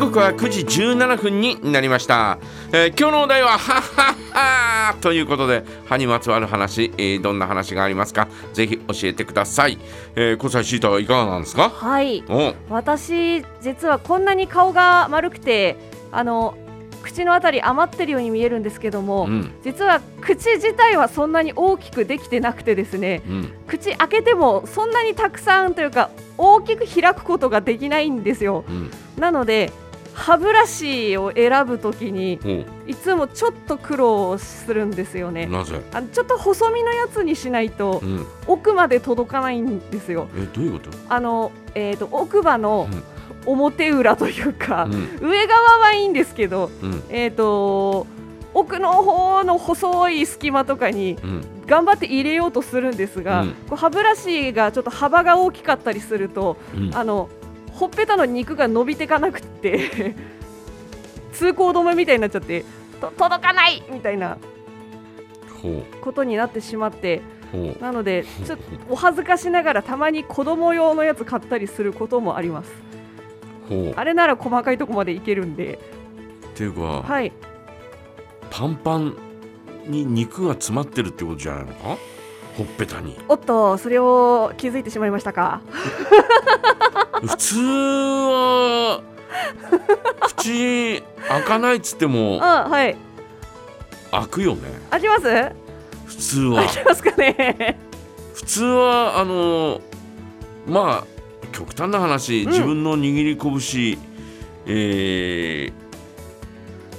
刻は9時17分になりました、えー今日のお題ははっはっはということで歯にまつわる話、えーどんな話がありますか？ぜひ教えてください、えー、小西シータはいかがなんですか？はい。お。私実はこんなに顔が丸くてあの口のあたり余ってるように見えるんですけども、うん。実は口自体はそんなに大きくできてなくてですねうん。口開けてもそんなにたくさんというか大きく開くことができないんですよ。うん。なので歯ブラシを選ぶときにおいつもちょっと苦労するんですよね。なぜ、あのちょっと細身のやつにしないとうん、奥まで届かないんですよ。えどういうこと、あの、えー、と奥歯の表裏というか、うん。上側はいいんですけど、うん。えー、と奥の方の細い隙間とかにうん。頑張って入れようとするんですが、うん。歯ブラシがちょっと幅が大きかったりするとうん。あのほっぺたの肉が伸びてかなくって 通行止めみたいになっちゃってと届かないみたいなほことになってしまってなのでちょっとお恥ずかしながらたまに子供用のやつ買ったりすることもあります。あれなら細かいとこまでいけるんで。っていうか、はい。パンパンに肉が詰まってるってことじゃないのか？ほっぺたに。おっとそれを気づいてしまいましたか？普通は口開かないっつってもあ はい。開くよね。開きます？普通は。開きますかね？普通はあのまあ極端な話、うん。自分の握り拳えー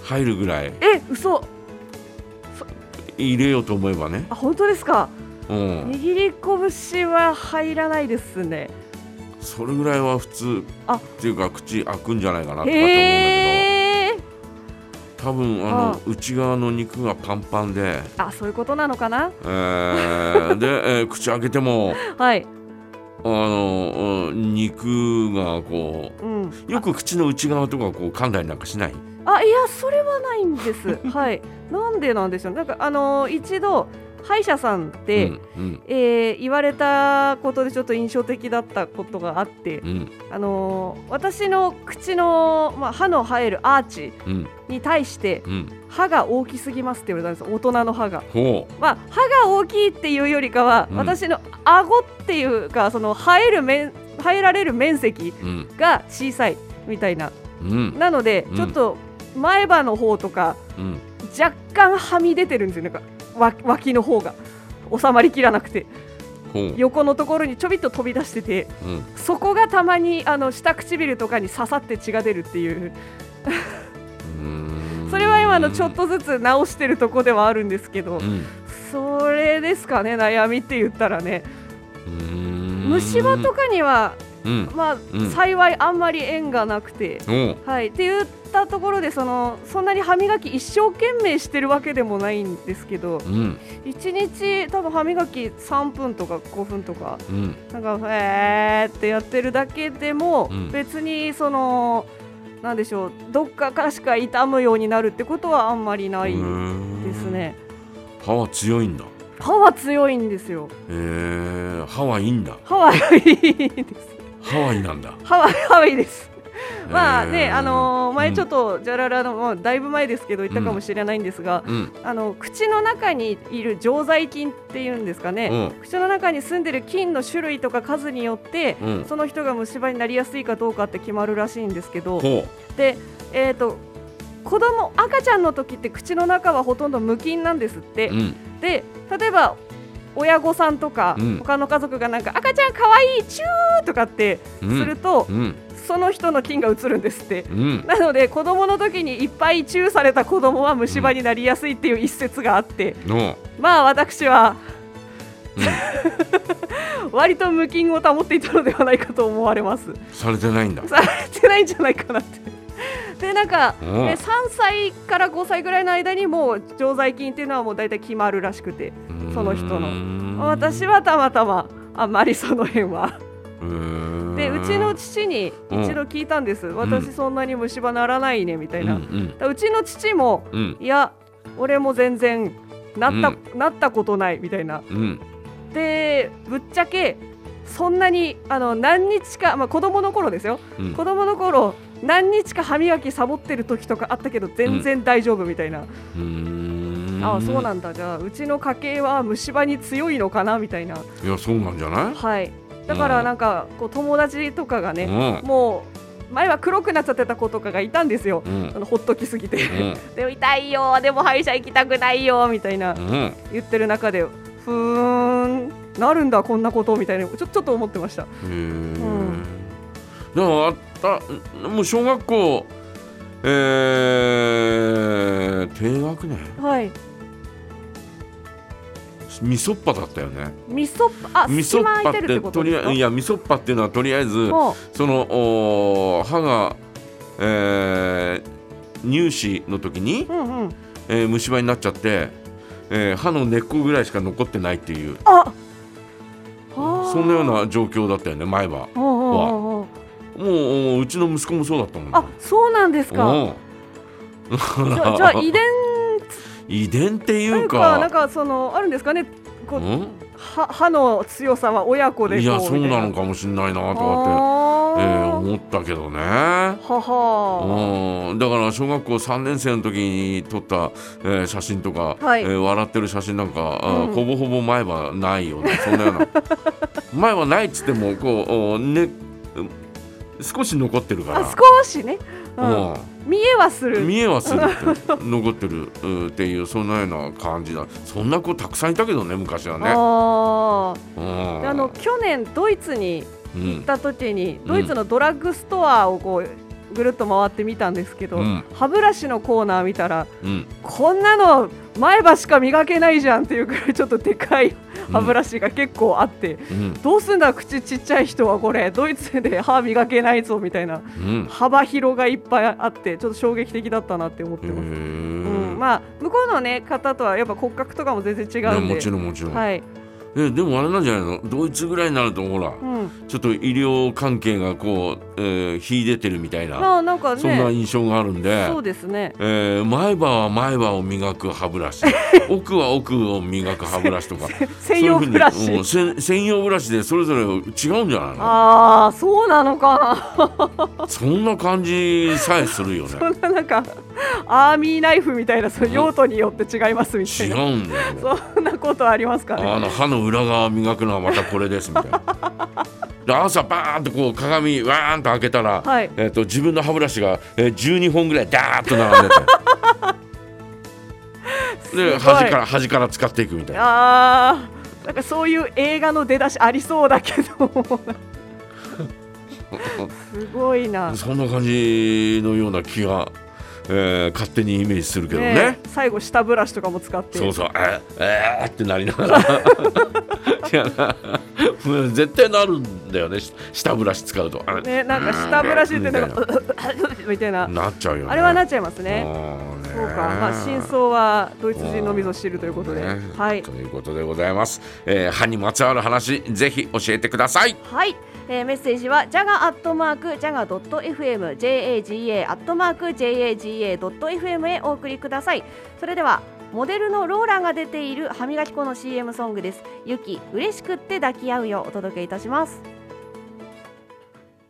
入るぐらいえ嘘。入れようと思えばね、あ本当ですか？うん、握り拳は入らないですね。それぐらいは普通あ。っていうか口開くんじゃないかなとかって思うんだけど。多分あの内側の肉がパンパンで、あそういうことなのかな？えー。で、えー口開けてもはい。あのうん肉がこうん。うよく口の内側とかこう噛んだりなんかしない？あいやそれはないんです。はい。なんでなんでしょう？なんかあのー一度歯医者さんで、うんうん。えー言われたことでちょっと印象的だったことがあって、うん。あのー私の口の、まあ、歯の生えるアーチうん。に対してうん。歯が大きすぎますって言われたんです。大人の歯が。ほまあ、歯が大きいっていうよりかは、うん。私の顎っていうかその生える面生えられる面積が小さいみたいな。うん。なので、うん。ちょっと前歯の方とかうん。若干はみ出てるんですよ。なんかわ脇の方が収まりきらなくて横のところにちょびっと飛び出しててうん。そこがたまにあの下唇とかに刺さって血が出るっていう。それは今あのちょっとずつ直してるとこではあるんですけどうん。それですかね悩みって言ったらね。虫歯とかにはうんまあ、うん。幸いあんまり縁がなくて、はい、って言ったところでそのそんなに歯磨き一生懸命してるわけでもないんですけどうん。1日多分歯磨き3分とか5分とかうん。なんかへーってやってるだけでも、うん。別にそのなんでしょうどっかからしか痛むようになるってことはあんまりないですね。歯は強いんだ。歯は強いんですよ。へえ歯はいいんだ。歯はいいですハワイなんだ。歯は歯はいいです。まあね、あのー前ちょっうんとじゃららの、まあ、だいぶ前ですけど言ったかもしれないんですが、うん。あの口の中にいる常在菌っていうんですかね、うん。口の中に住んでる菌の種類とか数によって、うん。その人が虫歯になりやすいかどうかって決まるらしいんですけどほで、えー、と子供赤ちゃんの時って口の中はほとんど無菌なんですって、で例えば親御さんとか、うん。他の家族がなんか赤ちゃんかわいいチューとかってすうんると、うん。その人の菌が移るんですって。うん。なので子供の時にいっぱいチューされた子供は虫歯になりやすいっていう一説があって、のまあ私はうん。割と無菌を保っていたのではないかと思われます。されてないんだ。されてないんじゃないかなって。でなんか、う。んえ3歳から5歳ぐらいの間にもう常在菌っていうのはもう大体決まるらしくてその人の。の私はたまたまあんまりその辺は。ででうちの父にうん一度聞いたんです、私そんなに虫歯ならないねみたいな、うんうん。だうちの父もうん。いや俺も全然なった,、うん。なったことないみたいな。うん。でぶっちゃけそんなにあの何日か、まあ、子供の頃ですよ。うん。子供の頃何日か歯磨きサボってる時とかあったけど全然大丈夫みたいな、うーんああそうなんだ。じゃあうちの家系は虫歯に強いのかなみたいな。いやそうなんじゃない？はい。だからなんかこう友達とかがね、うん。もう前は黒くなっちゃってた子とかがいたんですよ、うん。あのほっときすぎて、うん。でも痛いよでも歯医者行きたくないよみたいなうん。言ってる中でふーんなるんだこんなことみたいなちょちょっと思ってました。へえ、でもあったもう小学校えー、低学年？はいみそっぱだったよね。みそっぱあみそ隙間っぱってととりあいやみそっぱっていうのはとりあえずもその歯が、えー、乳歯の時にう、うんうん。えー虫歯になっちゃって、えー歯の根っこぐらいしか残ってないっていう。あはあ。そんなような状況だったよね前は。うんうんうんうん。もうおうちの息子もそうだったもんあそうなんですか。じゃあ遺伝遺伝っていうか。かなんかそのあるんですかね。こううん？歯歯の強さは親子でいやそうなのかもしれないなとかって、えーあ思ったけどね。ーはは。うん。だから小学校3年生の時に撮った、えー写真とか、はい。えー笑ってる写真なんか、うん。ほぼほぼ前歯ないよね。そんなような。前歯ないっつってもこうおね少し残ってるから。あ少しね、う見えはする。ん見えはするって残ってるうんっていうそんなような感じだそんな子たくさんいたけどね昔はね。あ うん。ー。であの去年ドイツにうん行った時にドイツのドラッグストアをこうぐるっと回ってみたんですけど、うん。歯ブラシのコーナー見たらうん。こんなの前歯しか磨けないじゃんっていうくらいちょっとでかい歯ブラシが結構あって、うん。どうすんだ口ちっちゃい人はこれ。ドイツで歯磨けないぞみたいなうん。幅広がいっぱいあってちょっと衝撃的だったなって思ってへます。うー。ん、まあ向こうのね方とはやっぱ骨格とかも全然違うんで、ねもちろんもちろん、はい、えでもあれなんじゃないの？ドイツぐらいになるとほらうん、ちょっと医療関係がこう、えー、秀でてるみたいな、まあなんかそんなね、印象があるんでそうですね。えー前歯は前歯を磨く歯ブラシ。奥は奥を磨く歯ブラシとか。専用ブラシ。そういうふうん専用ブラシでそれぞれ違うんじゃないの？ああ、そうなのか。な。そんな感じさえするよね。そんななんかアーミーナイフみたいなその用途によって違いますみた違いな。うんだよねそんなことありますかね。あの歯の裏側磨くのはまたこれですみたいな。で朝バーンとこう鏡わーんと開けたら、はいえっと自分の歯ブラシが、えー、12本ぐらいダーッと並んでて で端から端から使っていくみたいな。ああ、なんかそういう映画の出だしありそうだけど。すごいな。そんな感じのような気が、えー勝手にイメージするけどね。ね最後下ブラシとかも使って。そうそう、えー、えーってなりながら。いやな絶対なるんだよね、し下ブラシ使うと。ね、なんか下ブラシってなんかみみたいな。なっちゃうよね。あれはなっちゃいますね。ねそうか、まあ真相はドイツ人のみぞ知るということで、ねはいということでございます、えー歯にまつわる話ぜひ教えてくださいはい、えーメッセージはジャガアットマークジャガドット FM JAGA アットマーク JAGA ドット FM へお送りください。それではモデルのローラが出ている歯磨き粉の CM ソングです。ゆき嬉しくって抱き合うよお届けいたします。